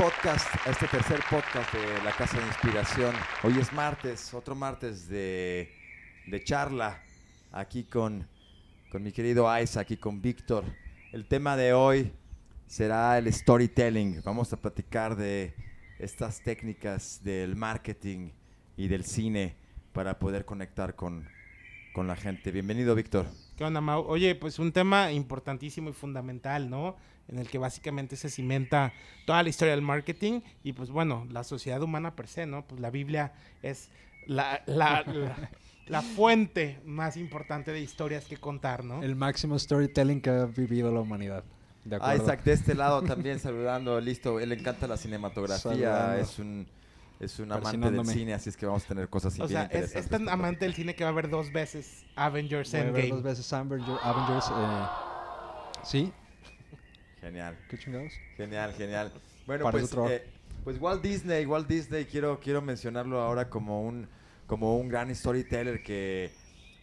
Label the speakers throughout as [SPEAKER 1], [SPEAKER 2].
[SPEAKER 1] Podcast, este tercer podcast de la Casa de Inspiración. Hoy es martes, otro martes de, de charla, aquí con, con mi querido Isaac y con Víctor. El tema de hoy será el storytelling. Vamos a platicar de estas técnicas del marketing y del cine para poder conectar con, con la gente. Bienvenido, Víctor.
[SPEAKER 2] ¿Qué onda, Mau? Oye, pues un tema importantísimo y fundamental, ¿no? En el que básicamente se cimenta toda la historia del marketing y pues bueno, la sociedad humana per se, ¿no? Pues la Biblia es la, la, la, la fuente más importante de historias que contar, ¿no?
[SPEAKER 3] El máximo storytelling que ha vivido la humanidad. De
[SPEAKER 1] Ah,
[SPEAKER 3] acuerdo.
[SPEAKER 1] Isaac, de este lado también saludando, listo. Él le encanta la cinematografía,
[SPEAKER 3] Saludando.
[SPEAKER 1] es un, es un amante del cine, así es que vamos a tener cosas
[SPEAKER 2] O
[SPEAKER 1] bien
[SPEAKER 2] sea, es, tan amante del cine que va a ver dos veces Avengers
[SPEAKER 3] Voy a ver
[SPEAKER 2] Endgame.
[SPEAKER 3] dos veces Avenger- Avengers. eh, sí,
[SPEAKER 1] Genial,
[SPEAKER 3] qué chingados.
[SPEAKER 1] genial, genial. Bueno,
[SPEAKER 3] Para
[SPEAKER 1] pues,
[SPEAKER 3] otro.
[SPEAKER 1] eh, pues Walt Disney, Walt Disney, quiero, quiero mencionarlo ahora como un, como un gran storyteller que,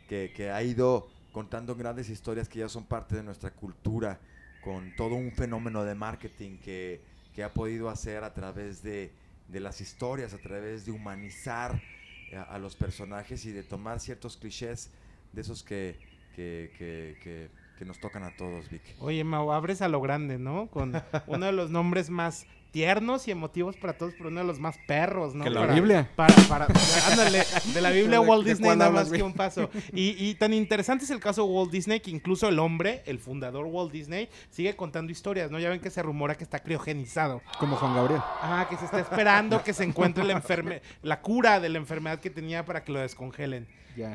[SPEAKER 1] que, que ha ido contando grandes historias que ya son parte de nuestra cultura, con todo un fenómeno de marketing que, que ha podido hacer a través de, de las historias, a través de humanizar a, a los personajes y de tomar ciertos clichés de esos que, que, que, que- que nos tocan a todos, Vic.
[SPEAKER 2] Oye, Mau, abres a lo grande, ¿no? Con uno de los nombres más tiernos y emotivos para todos, pero uno de los más perros, ¿no?
[SPEAKER 3] Que la
[SPEAKER 2] Para-
[SPEAKER 3] Biblia.
[SPEAKER 2] Para, para, ándale, de la Biblia
[SPEAKER 3] ¿De-
[SPEAKER 2] Walt Disney nada más que un paso. Y, y tan interesante es el caso de Walt Disney que incluso el hombre, el fundador Walt Disney, sigue contando historias, ¿no? Ya ven que se rumora que está criogenizado.
[SPEAKER 3] Como Juan Gabriel.
[SPEAKER 2] Ah, que se está esperando que se encuentre la, enferme la cura de la enfermedad que tenía para que lo descongelen.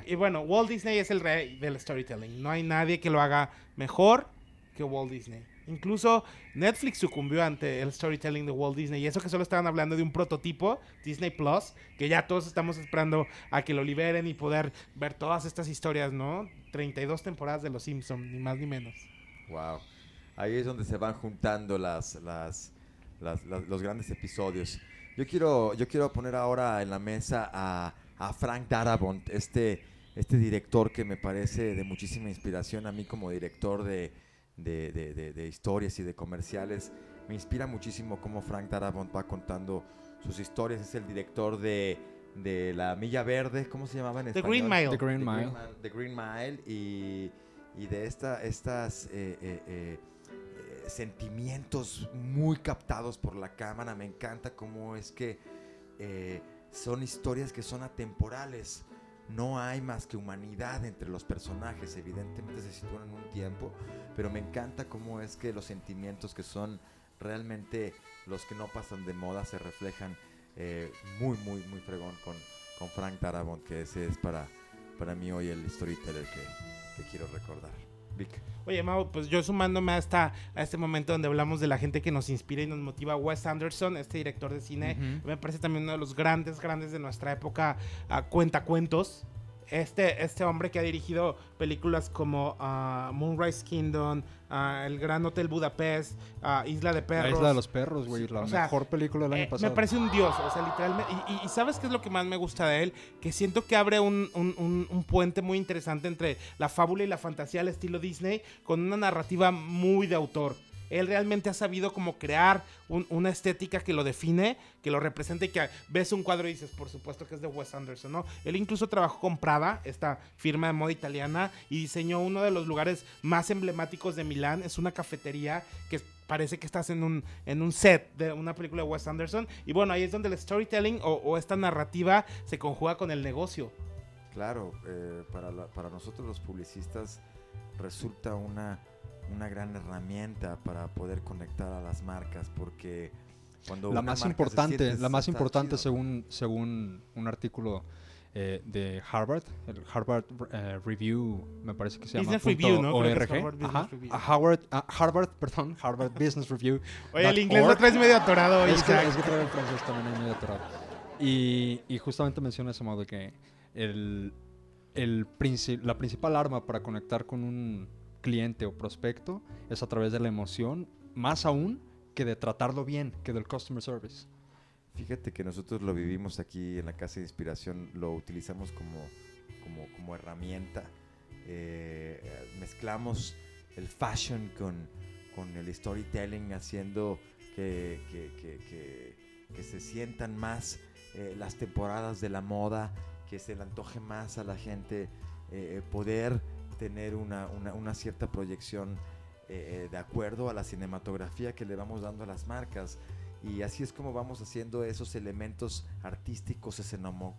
[SPEAKER 2] Y bueno, Walt Disney es el rey del storytelling. No hay nadie que lo haga mejor que Walt Disney. Incluso Netflix sucumbió ante el storytelling de Walt Disney. Y eso que solo estaban hablando de un prototipo, Disney Plus, que ya todos estamos esperando a que lo liberen y poder ver todas estas historias, ¿no? 32 temporadas de Los Simpsons, ni más ni menos.
[SPEAKER 1] Wow. Ahí es donde se van juntando las, las, los grandes episodios. Yo quiero, yo quiero poner ahora en la mesa a, a Frank Darabont, este, este director que me parece de muchísima inspiración a mí como director de, de, de- de- de historias y de comerciales. Me inspira muchísimo cómo Frank Darabont va contando sus historias. Es el director de, de La Milla Verde, ¿cómo se llamaba en
[SPEAKER 2] The
[SPEAKER 1] español?
[SPEAKER 2] Green Mile.
[SPEAKER 3] The Green Mile.
[SPEAKER 1] Man- The Green Mile y, y de esta, estas eh, eh, eh, sentimientos muy captados por la cámara. Me encanta cómo es que eh, son historias que son atemporales. No hay más que humanidad entre los personajes. Evidentemente se sitúan en un tiempo, pero me encanta cómo es que los sentimientos que son realmente los que no pasan de moda se reflejan eh, muy, muy, muy fregón con, con Frank Darabont, que ese es para, para mí hoy el storyteller que, que quiero recordar. Vic.
[SPEAKER 2] Oye, Mau, pues yo sumándome a, esta, a este momento donde hablamos de la gente que nos inspira y nos motiva, Wes Anderson, este director de cine,
[SPEAKER 3] Ujú.
[SPEAKER 2] me parece también uno de los grandes, grandes de nuestra época, a cuentacuentos. Este, este hombre que ha dirigido películas como ah, Moonrise Kingdom, ah, El Gran Hotel Budapest, ah, Isla de
[SPEAKER 3] La
[SPEAKER 2] Perros.
[SPEAKER 3] isla de los perros, güey. La
[SPEAKER 2] o sea,
[SPEAKER 3] mejor película del año
[SPEAKER 2] Eh,
[SPEAKER 3] pasado.
[SPEAKER 2] me parece un dios, o sea, literalmente. Y, y- y ¿sabes qué es lo que más me gusta de él? Que siento que abre un, un- un- un puente muy interesante entre la fábula y la fantasía al estilo Disney, con una narrativa muy de autor. Él realmente ha sabido como crear un- una estética que lo define, que lo representa y que ves un cuadro y dices, por supuesto que es de Wes Anderson, ¿no? Él incluso trabajó con Prada, esta firma de moda italiana, y diseñó uno de los lugares más emblemáticos de Milán. Es una cafetería que parece que estás en un, en un set de una película de Wes Anderson. Y bueno, ahí es donde el storytelling o, esta narrativa se conjuga con el negocio.
[SPEAKER 1] Claro, eh, para nosotros los publicistas resulta una, una gran herramienta para poder conectar a las marcas porque cuando
[SPEAKER 3] La
[SPEAKER 1] una
[SPEAKER 3] más
[SPEAKER 1] marca se
[SPEAKER 3] importante,
[SPEAKER 1] siente,
[SPEAKER 3] la más importante
[SPEAKER 1] chido.
[SPEAKER 3] según, según un artículo eh, de Harvard, el Harvard eh, Review, me parece que se llama
[SPEAKER 2] Business Review,
[SPEAKER 3] punto
[SPEAKER 2] ¿no?
[SPEAKER 3] ORG.
[SPEAKER 2] Harvard Business
[SPEAKER 3] Ajá,
[SPEAKER 2] Review.
[SPEAKER 3] a Harvard, a Harvard, perdón, Harvard Business Review.
[SPEAKER 2] Oye, el inglés lo traes medio atorado hoy,
[SPEAKER 3] Es que, es que traigo el francés también medio atorado. Y, y justamente menciona ese modo de que el, el princi- la principal arma para conectar con un cliente o prospecto es a través de la emoción, más aún que de tratarlo bien, que del customer service.
[SPEAKER 1] Fíjate que nosotros lo vivimos aquí en la Casa de Inspiración, lo utilizamos como, como, como herramienta. Eh, mezclamos el fashion con, con el storytelling, haciendo que, que, que, que- que se sientan más eh, las temporadas de la moda, que se le antoje más a la gente eh, eh, poder tener una, una- una cierta proyección eh, eh, de acuerdo a la cinematografía que le vamos dando a las marcas. Y así es como vamos haciendo esos elementos artísticos,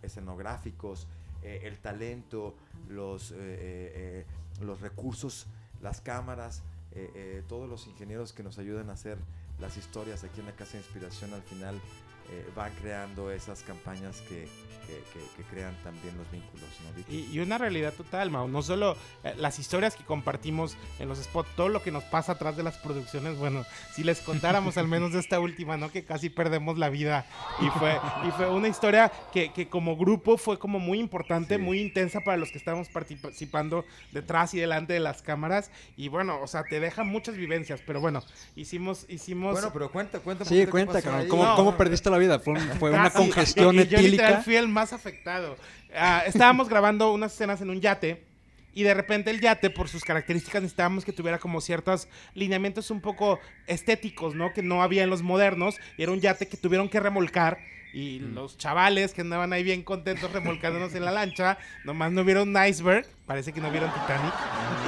[SPEAKER 1] escenográficos, eh, el talento, los, los recursos, las cámaras, todos los ingenieros que nos ayudan a hacer las historias aquí en la Casa de Inspiración al final eh, van creando esas campañas que, que- que- que crean también los vínculos. ¿no?
[SPEAKER 2] Y, y una realidad total, Mau. No solo eh, las historias que compartimos en los spots, todo lo que nos pasa atrás de las producciones. Bueno, si les contáramos al menos de esta última, ¿no? Que casi perdemos la vida. Y fue, y fue una historia que, que como grupo fue como muy importante,
[SPEAKER 1] Sí.
[SPEAKER 2] muy intensa para los que estábamos participando detrás y delante de las cámaras. Y bueno, o sea, te deja muchas vivencias. Pero bueno, hicimos... hicimos
[SPEAKER 1] Bueno, pero cuenta, cuenta.
[SPEAKER 3] Sí, cuenta. ¿Cómo,
[SPEAKER 2] No.
[SPEAKER 3] cómo perdiste la vida? Fue, fue una
[SPEAKER 2] Ah,
[SPEAKER 3] congestión
[SPEAKER 2] y Yo
[SPEAKER 3] etílica.
[SPEAKER 2] fui el más afectado. Ah, estábamos grabando unas escenas en un yate y de repente el yate, por sus características, necesitábamos que tuviera como ciertos lineamientos un poco estéticos, ¿no? Que no había en los modernos. Y era un yate que tuvieron que remolcar. Y los chavales que andaban ahí bien contentos remolcándonos en la lancha, nomás no vieron un iceberg, parece que no vieron Titanic.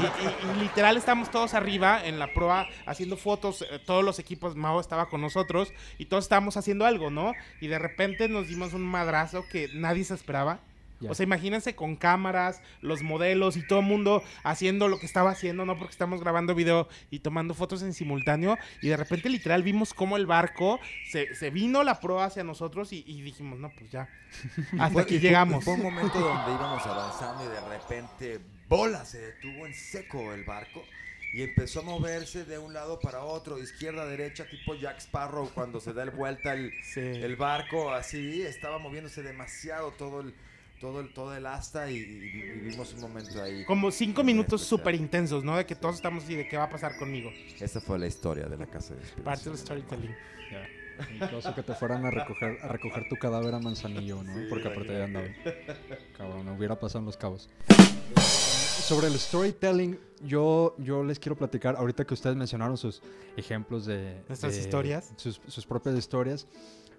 [SPEAKER 2] Y, y- y literal estamos todos arriba en la proa haciendo fotos, eh, todos los equipos, Mao estaba con nosotros y todos estábamos haciendo algo, ¿no? Y de repente nos dimos un madrazo que nadie se esperaba. O sea, imagínense con cámaras, los modelos y todo el mundo haciendo lo que estaba haciendo, ¿no? Porque estamos grabando video y tomando fotos en simultáneo. Y de repente, literal, vimos cómo el barco se, se vino la proa hacia nosotros y, y dijimos, no, pues ya. Hasta aquí llegamos.
[SPEAKER 1] Fue un momento donde íbamos avanzando y de repente, bola, se detuvo en seco el barco y empezó a moverse de un lado para otro, izquierda, derecha, tipo Jack Sparrow cuando se da el vuelta el,
[SPEAKER 2] Sí.
[SPEAKER 1] el barco, así, estaba moviéndose demasiado todo el, todo el, todo el asta y, y vivimos un momento ahí.
[SPEAKER 2] Como cinco minutos súper intensos, ¿no? De que todos estamos así, de qué va a pasar conmigo.
[SPEAKER 1] Esa fue la historia de la casa de.
[SPEAKER 2] Parte del storytelling.
[SPEAKER 3] Ya. Incluso que te fueran a recoger, a recoger tu cadáver a Manzanillo, ¿no? Porque aparte ya andaba. Cabrón, no hubiera pasado en los cabos. Sobre el storytelling, yo, yo les quiero platicar, ahorita que ustedes mencionaron sus ejemplos de...
[SPEAKER 2] Nuestras
[SPEAKER 3] de-
[SPEAKER 2] historias.
[SPEAKER 3] Sus, sus propias historias.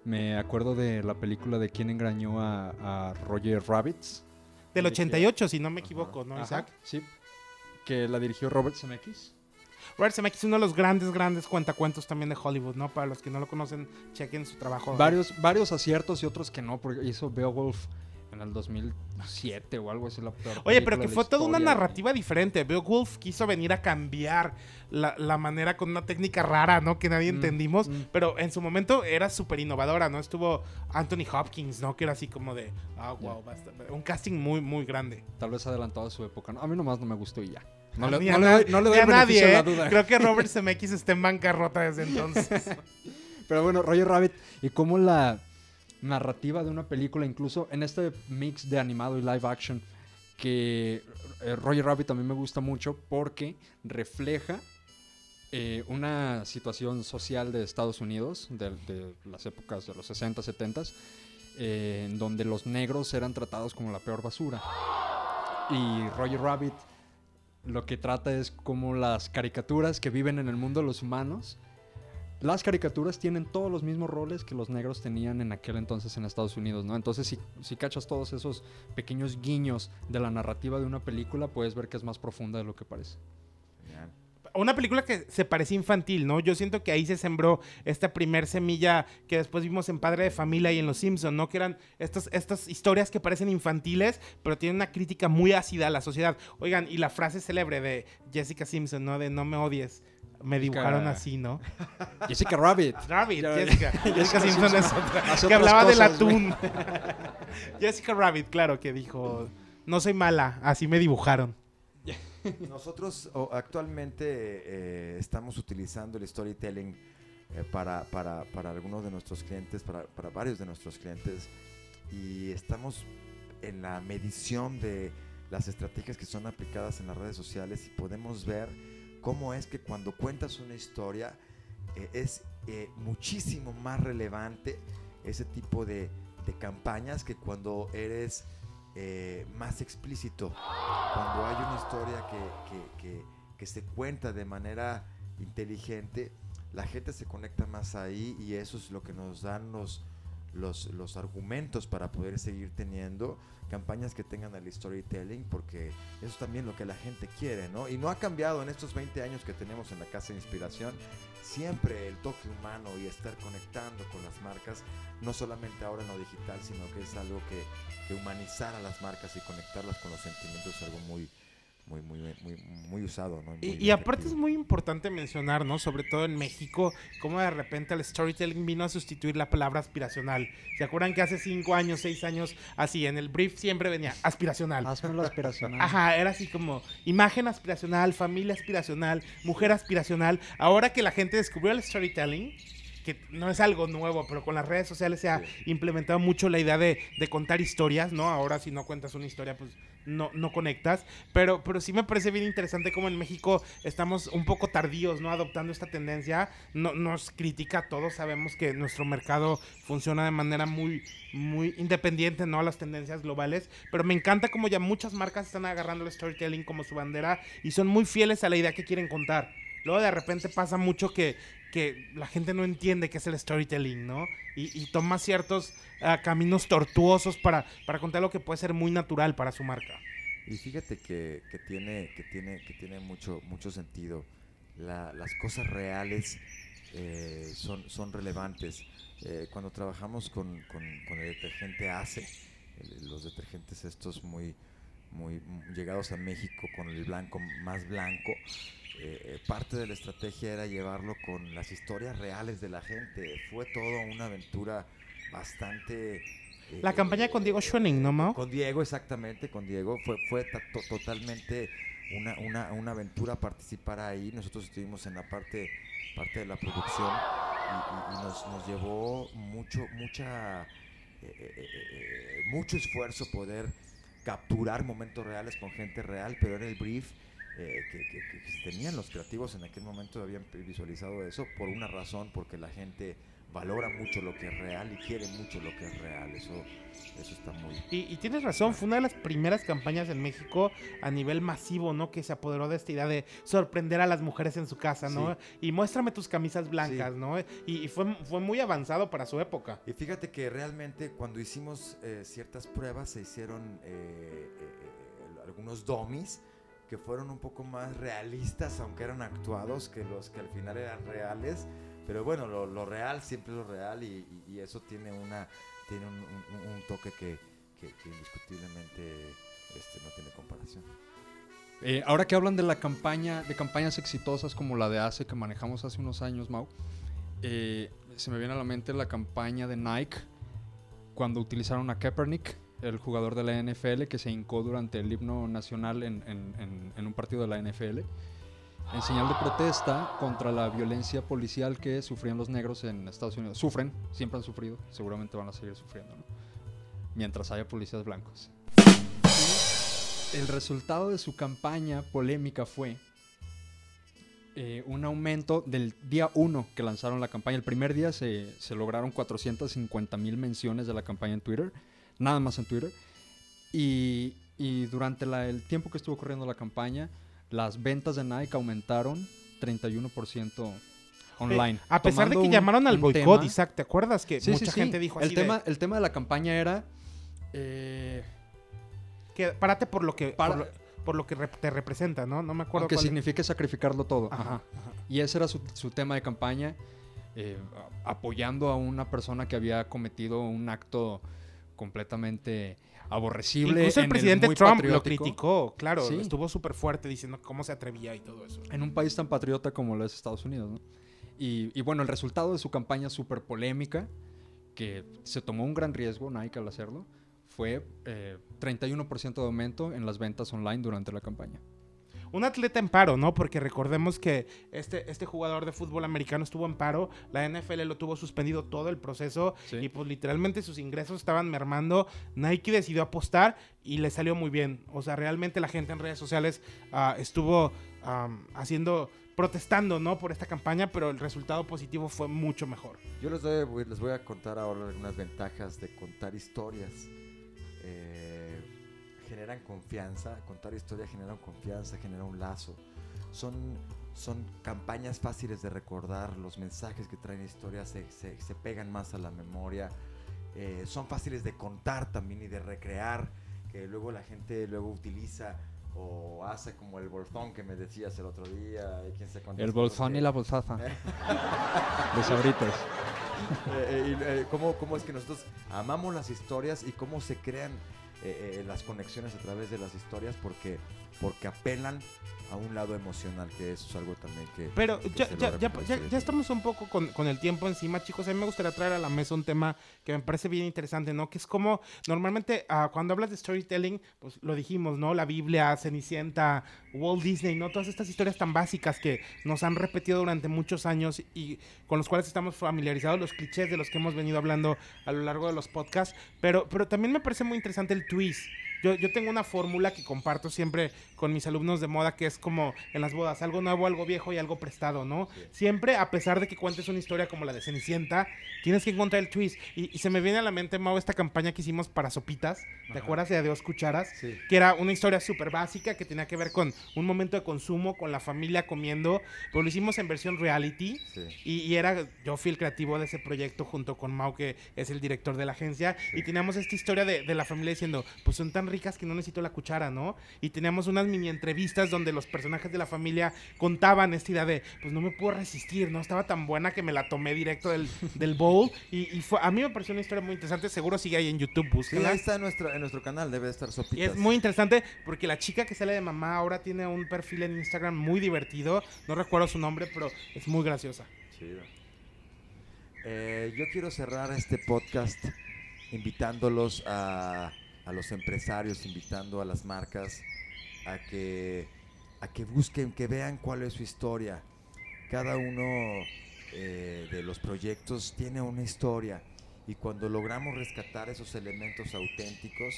[SPEAKER 3] Me acuerdo de la película de quién engañó a, a Roger Rabbits.
[SPEAKER 2] Del
[SPEAKER 3] De que-
[SPEAKER 2] 88, si no me equivoco, ¿no,
[SPEAKER 3] Ajá,
[SPEAKER 2] Isaac?
[SPEAKER 3] Sí. Que la dirigió Robert Zemeckis.
[SPEAKER 2] Robert Zemeckis es uno de los grandes, grandes cuentacuentos también de Hollywood, ¿no? Para los que no lo conocen, chequen su trabajo.
[SPEAKER 3] Varios, varios aciertos y otros que no, porque hizo Beowulf en el 2007 o algo así. La peor
[SPEAKER 2] Oye, pero que fue toda una narrativa diferente. Beowulf quiso venir a cambiar la, la manera con una técnica rara, ¿no? Que nadie
[SPEAKER 3] Mm,
[SPEAKER 2] entendimos.
[SPEAKER 3] mm.
[SPEAKER 2] Pero en su momento era súper innovadora, ¿no? Estuvo Anthony Hopkins, ¿no? Que era así como de, ah, wow, basta. Un casting muy, muy grande.
[SPEAKER 3] Tal vez adelantado a su época. ¿no? A mí nomás no me gustó y ya. No le, no doy, no le doy
[SPEAKER 2] ni
[SPEAKER 3] el
[SPEAKER 2] a nadie,
[SPEAKER 3] la
[SPEAKER 2] ¿eh?
[SPEAKER 3] duda.
[SPEAKER 2] Creo que Robert Zemeckis está en bancarrota desde entonces.
[SPEAKER 3] Pero bueno, Roger Rabbit y cómo la narrativa de una película, incluso en este mix de animado y live action, que eh, Roger Rabbit mí me gusta mucho porque refleja eh, una situación social de Estados Unidos, de, de las épocas de los 60, 70, eh, en donde los negros eran tratados como la peor basura. Y Roger Rabbit lo que trata es como las caricaturas que viven en el mundo de los humanos las caricaturas tienen todos los mismos roles que los negros tenían en aquel entonces en Estados Unidos, ¿no? Entonces, si, si cachas todos esos pequeños guiños de la narrativa de una película, puedes ver que es más profunda de lo que parece.
[SPEAKER 1] Genial.
[SPEAKER 2] Una película que se parece infantil, ¿no? Yo siento que ahí se sembró esta primer semilla que después vimos en Padre de Familia y en Los Simpson, ¿no? Que eran estas, estas historias que parecen infantiles, pero tienen una crítica muy ácida a la sociedad. Oigan, y la frase célebre de Jessica Simpson, ¿no? De no me odies. Me
[SPEAKER 3] Jessica-
[SPEAKER 2] dibujaron así, ¿no?
[SPEAKER 3] Jessica Rabbit.
[SPEAKER 2] Jessica. Jessica
[SPEAKER 3] Jessica
[SPEAKER 2] Simpson es otra. Que hablaba del
[SPEAKER 3] cosas, güey.
[SPEAKER 2] atún. Jessica Rabbit, claro, que dijo, no soy mala, así me dibujaron.
[SPEAKER 1] Nosotros actualmente eh, estamos utilizando el storytelling eh, para, para, para algunos de nuestros clientes, para, para varios de nuestros clientes, y estamos en la medición de las estrategias que son aplicadas en las redes sociales y podemos ver cómo es que cuando cuentas una historia eh, es eh, muchísimo más relevante ese tipo de, campañas que cuando eres eh, más explícito, cuando hay una historia que- que se cuenta de manera inteligente, la gente se conecta más ahí y eso es lo que nos dan los, los, los argumentos para poder seguir teniendo campañas que tengan el storytelling, porque eso es también lo que la gente quiere, ¿no? Y no ha cambiado en estos 20 años que tenemos en la Casa de Inspiración, siempre el toque humano y estar conectando con las marcas, no solamente ahora en lo digital, sino que es algo que, que humanizar a las marcas y conectarlas con los sentimientos es algo muy, muy, muy, muy, muy usado, ¿no?
[SPEAKER 2] Y,
[SPEAKER 1] Muy
[SPEAKER 2] y aparte es muy importante mencionar, ¿no? Sobre todo en México, cómo de repente el storytelling vino a sustituir la palabra aspiracional. ¿Se acuerdan que hace cinco años, seis años, así, en el brief siempre venía aspiracional?
[SPEAKER 3] Hazme la aspiracional.
[SPEAKER 2] Ajá, era así como imagen aspiracional, familia aspiracional, mujer aspiracional. Ahora que la gente descubrió el storytelling, que no es algo nuevo, pero con las redes sociales se ha implementado mucho la idea de, de contar historias, ¿no? Ahora si no cuentas una historia, pues no, no conectas. Pero, pero sí me parece bien interesante cómo en México estamos un poco tardíos, ¿no? Adoptando esta tendencia. No, nos critica a todos, sabemos que nuestro mercado funciona de manera muy, muy independiente, ¿no? A las tendencias globales. Pero me encanta cómo ya muchas marcas están agarrando el storytelling como su bandera y son muy fieles a la idea que quieren contar. Luego de repente pasa mucho que, que la gente no entiende qué es el storytelling, ¿no? Y, y toma ciertos ah, caminos tortuosos para, para contar lo que puede ser muy natural para su marca.
[SPEAKER 1] Y fíjate que, que tiene, que tiene, que tiene mucho, mucho sentido. La- las cosas reales eh, son, son relevantes. Eh, cuando trabajamos con, con- con el detergente ACE, los detergentes estos muy, muy llegados a México con el blanco más blanco, eh, eh, parte de la estrategia era llevarlo con las historias reales de la gente. Fue todo una aventura bastante... eh,
[SPEAKER 2] La campaña con Diego Schoening, ¿no, Mao?
[SPEAKER 1] Con Diego, exactamente, con Diego. Fue, fue ta- to- totalmente una, una, una aventura participar ahí. Nosotros estuvimos en la parte, parte de la producción y, y- y nos, nos llevó mucho, mucha, eh, mucho esfuerzo poder capturar momentos reales con gente real, pero era el brief eh, que, que- que- que tenían los creativos en aquel momento habían visualizado eso por una razón, porque la gente valora mucho lo que es real y quiere mucho lo que es real. Eso, eso está muy,
[SPEAKER 2] Y, y tienes razón, fue una de las primeras campañas en México a nivel masivo, ¿no? Que se apoderó de esta idea de sorprender a las mujeres en su casa, ¿no? Y muéstrame tus camisas blancas,
[SPEAKER 1] Sí.
[SPEAKER 2] ¿no? Y, y fue, fue muy avanzado para su época.
[SPEAKER 1] Y fíjate que realmente cuando hicimos eh, ciertas pruebas se hicieron eh, eh, algunos dummies que fueron un poco más realistas, aunque eran actuados, que los que al final eran reales. Pero bueno, lo, lo real siempre es lo real y, y- y eso tiene una tiene un, un- un toque que, que- que indiscutiblemente este, no tiene comparación.
[SPEAKER 3] Eh, ahora que hablan de la campaña, de campañas exitosas como la de ACE que manejamos hace unos años, Mau, eh, se me viene a la mente la campaña de Nike cuando utilizaron a Kaepernick, el jugador de la NFL que se hincó durante el himno nacional en, en- en- en un partido de la NFL, en señal de protesta contra la violencia policial que sufrían los negros en Estados Unidos. Sufren, siempre han sufrido, seguramente van a seguir sufriendo, ¿no? mientras haya policías blancos. El resultado de su campaña polémica fue eh, un aumento del día 1 que lanzaron la campaña. El primer día se, se lograron 450 mil menciones de la campaña en Twitter, nada más en Twitter. Y, y durante la- el tiempo que estuvo corriendo la campaña, las ventas de Nike aumentaron 31% online.
[SPEAKER 2] Eh, a pesar de que
[SPEAKER 3] un-
[SPEAKER 2] llamaron al boicot, Isaac, ¿te acuerdas que
[SPEAKER 3] Sí,
[SPEAKER 2] mucha
[SPEAKER 3] sí.
[SPEAKER 2] gente dijo así
[SPEAKER 3] el
[SPEAKER 2] de,
[SPEAKER 3] tema, el tema de la campaña era... eh,
[SPEAKER 2] que párate por lo que,
[SPEAKER 3] Para-
[SPEAKER 2] por lo, por lo que te representa, ¿no? No me acuerdo
[SPEAKER 3] aunque
[SPEAKER 2] cuál-
[SPEAKER 3] signifique sacrificarlo todo.
[SPEAKER 2] Ajá.
[SPEAKER 3] Y ese era su, su tema de campaña, eh, apoyando a una persona que había cometido un acto completamente aborrecible.
[SPEAKER 2] Incluso el
[SPEAKER 3] en
[SPEAKER 2] presidente
[SPEAKER 3] muy
[SPEAKER 2] Trump lo
[SPEAKER 3] patriótico,
[SPEAKER 2] criticó, claro,
[SPEAKER 3] Sí.
[SPEAKER 2] estuvo súper fuerte diciendo cómo se atrevía y todo eso.
[SPEAKER 3] En un país tan patriota como lo es Estados Unidos. ¿no? Y, y bueno, el resultado de su campaña súper polémica, que se tomó un gran riesgo Nike al hacerlo, fue eh, 31% de aumento en las ventas online durante la campaña.
[SPEAKER 2] Un atleta en paro, ¿no? Porque recordemos que este, este jugador de fútbol americano estuvo en paro, la NFL lo tuvo suspendido todo el proceso
[SPEAKER 3] Sí.
[SPEAKER 2] y pues literalmente sus ingresos estaban mermando. Nike decidió apostar y le salió muy bien. O sea, realmente la gente en redes sociales ah, estuvo am, haciendo, protestando, ¿no? Por esta campaña, pero el resultado positivo fue mucho mejor.
[SPEAKER 1] Yo les, doy- les voy a contar ahora algunas ventajas de contar historias. Eh, generan confianza, contar historias genera confianza, genera un lazo. Son, son campañas fáciles de recordar, los mensajes que traen historias se, se- se pegan más a la memoria, eh, son fáciles de contar también y de recrear, que luego la gente luego utiliza o hace como el bolsón que me decías el otro día, y quién cuántas
[SPEAKER 3] El bolsón y la bolsaza. De sabritas.
[SPEAKER 1] Eh, eh, eh, cómo, cómo es que nosotros amamos las historias y cómo se crean eh, eh, las conexiones a través de las historias porque, porque apelan a un lado emocional, que eso es algo también que...
[SPEAKER 2] Pero
[SPEAKER 1] que
[SPEAKER 2] ya, ya, ya, ya- ya estamos un poco con, con el tiempo encima, chicos. A mí me gustaría traer a la mesa un tema que me parece bien interesante, ¿no? Que es como normalmente ah, cuando hablas de storytelling, pues lo dijimos, ¿no? La Biblia, Cenicienta, Walt Disney, ¿no? Todas estas historias tan básicas que nos han repetido durante muchos años y con los cuales estamos familiarizados, los clichés de los que hemos venido hablando a lo largo de los podcasts. Pero, pero también me parece muy interesante el twist. Yo, yo tengo una fórmula que comparto siempre con mis alumnos de moda que es como en las bodas, algo nuevo, algo viejo y algo prestado, ¿no? Siempre, a pesar de que cuentes una historia como la de Cenicienta, tienes que encontrar el twist. Y, y se me viene a la mente, Mau, esta campaña que hicimos para Sopitas, ¿te acuerdas de Adiós Cucharas?
[SPEAKER 1] Sí.
[SPEAKER 2] Que era una historia súper básica que tenía que ver con un momento de consumo, con la familia comiendo, pero lo hicimos en versión reality.
[SPEAKER 1] Sí.
[SPEAKER 2] Y, y era, yo fui el creativo de ese proyecto junto con Mau, que es el director de la agencia. Y teníamos esta historia de, de la familia diciendo, pues son tan ricas que no necesito la cuchara, ¿no? Y teníamos unas mini entrevistas donde los personajes de la familia contaban esta idea de, pues no me puedo resistir, ¿no? Estaba tan buena que me la tomé directo del, del bowl. Y, y fue, a mí me pareció una historia muy interesante. Seguro sigue ahí en YouTube,
[SPEAKER 1] Sí,
[SPEAKER 2] búsquenla.
[SPEAKER 1] ahí está en nuestro, en nuestro canal, debe de estar sopitas.
[SPEAKER 2] Y es muy interesante porque la chica que sale de mamá ahora tiene un perfil en Instagram muy divertido. No recuerdo su nombre, pero es muy graciosa.
[SPEAKER 1] Chido. Eh, yo quiero cerrar este podcast invitándolos a, a los empresarios, invitando a las marcas a que, a que busquen, que vean cuál es su historia. Cada uno eh, de los proyectos tiene una historia y cuando logramos rescatar esos elementos auténticos,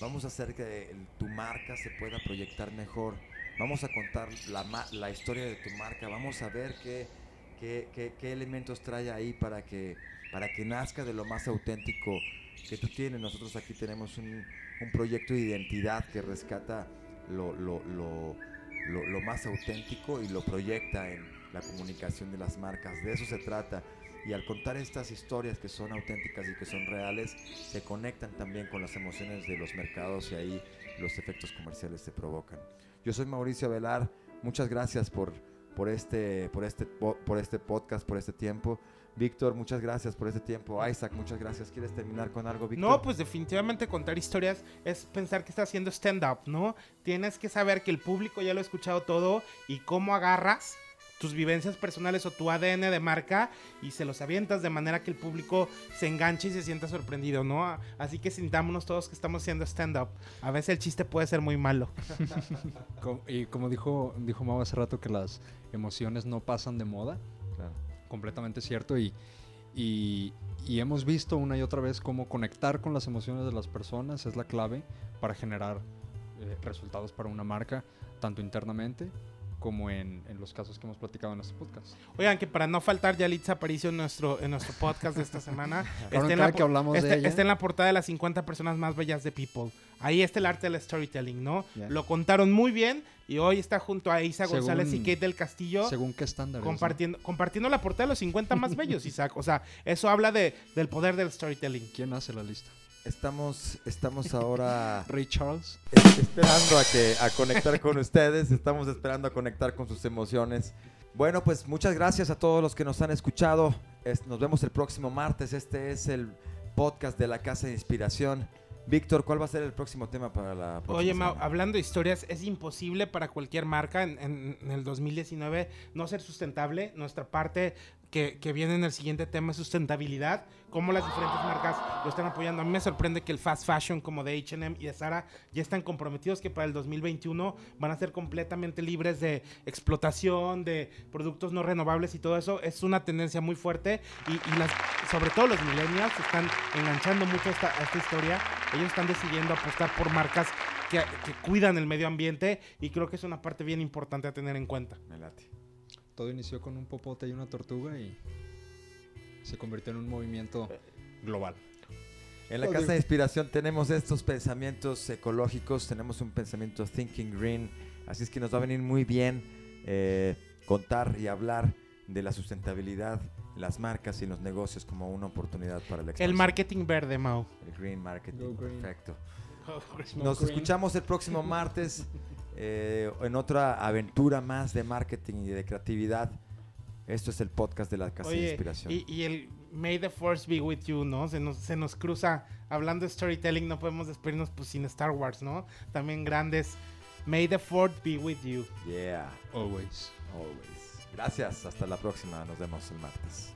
[SPEAKER 1] vamos a hacer que tu marca se pueda proyectar mejor. Vamos a contar la, la historia de tu marca, vamos a ver qué, qué, qué- qué elementos trae ahí para que, para que nazca de lo más auténtico que tú tienes. Nosotros aquí tenemos un, proyecto de identidad que rescata lo, lo, lo, lo- más auténtico y lo proyecta en la comunicación de las marcas. De eso se trata. Y al contar estas historias que son auténticas y que son reales, se conectan también con las emociones de los mercados y ahí los efectos comerciales se provocan. Yo soy Mauricio Velar, muchas gracias por, por, este, por, este, po- por este podcast, por este tiempo. Víctor, muchas gracias por este tiempo. Isaac, muchas gracias. ¿Quieres terminar con algo, Víctor?
[SPEAKER 2] No, pues definitivamente contar historias es pensar que estás haciendo stand-up, ¿no? Tienes que saber que el público ya lo ha escuchado todo y cómo agarras tus vivencias personales o tu ADN de marca y se los avientas de manera que el público se enganche y se sienta sorprendido, ¿no? Así que sintámonos todos que estamos haciendo stand-up. A veces el chiste puede ser muy malo.
[SPEAKER 3] Y como dijo, dijo Mau hace rato que las emociones no pasan de moda,
[SPEAKER 1] Claro.
[SPEAKER 3] Completamente cierto. Y, y, hemos visto una y otra vez cómo conectar con las emociones de las personas es la clave para generar eh, resultados para una marca, tanto internamente como en, en los casos que hemos platicado en este podcast.
[SPEAKER 2] Oigan, que para no faltar Yalitza Aparicio en nuestro, en nuestro podcast de esta semana, está, en la,
[SPEAKER 3] que hablamos de
[SPEAKER 2] está-
[SPEAKER 3] ella.
[SPEAKER 2] está en la portada de las 50 personas más bellas de People. Ahí está el arte del storytelling, ¿no?
[SPEAKER 3] Ya.
[SPEAKER 2] Lo contaron muy bien y hoy está junto a Isa
[SPEAKER 3] Según-
[SPEAKER 2] González y Kate del Castillo.
[SPEAKER 3] Según qué estándares. ¿no?
[SPEAKER 2] Compartiendo, compartiendo la portada de los 50 más bellos, Isaac. O sea, eso habla de, del poder del storytelling.
[SPEAKER 3] ¿Quién hace la lista?
[SPEAKER 1] Estamos, estamos ahora
[SPEAKER 3] Ray Charles.
[SPEAKER 1] es- esperando a, que, a conectar con ustedes. Estamos esperando a conectar con sus emociones. Bueno, pues muchas gracias a todos los que nos han escuchado. Es- nos vemos el próximo martes. Este es el podcast de la Casa de Inspiración. Víctor, ¿cuál va a ser el próximo tema para la próxima
[SPEAKER 2] Oye, Mau, hablando de historias, es imposible para cualquier marca en, en- en el 2019 no ser sustentable. Nuestra parte que, que viene en el siguiente tema sustentabilidad. Cómo las diferentes marcas lo están apoyando. A mí me sorprende que el fast fashion como de HM y de Zara ya están comprometidos que para el 2021 van a ser completamente libres de explotación, de productos no renovables y todo eso. Es una tendencia muy fuerte y, y las, sobre todo los millennials están enganchando mucho a esta, a esta historia. Ellos están decidiendo apostar por marcas que, que cuidan el medio ambiente y creo que es una parte bien importante a tener en cuenta.
[SPEAKER 1] Me late.
[SPEAKER 3] Todo inició con un popote y una tortuga y se convirtió en un movimiento global.
[SPEAKER 1] En la Casa de Inspiración tenemos estos pensamientos ecológicos, tenemos un pensamiento thinking green, así es que nos va a venir muy bien eh, contar y hablar de la sustentabilidad, las marcas y los negocios como una oportunidad para la
[SPEAKER 2] El
[SPEAKER 1] expansión.
[SPEAKER 2] marketing verde, Mau.
[SPEAKER 1] El green marketing,
[SPEAKER 3] green.
[SPEAKER 1] perfecto. Nos escuchamos el próximo martes eh, en otra aventura más de marketing y de creatividad. Esto es el podcast de la Casa de Inspiración.
[SPEAKER 2] y, y el May the Force be with you, ¿no? Se nos, se nos cruza, hablando de storytelling, no podemos despedirnos pues sin Star Wars, ¿no? También grandes. May the Force be with you.
[SPEAKER 1] Yeah,
[SPEAKER 3] Always.
[SPEAKER 1] always. Gracias, hasta la próxima. Nos vemos el martes.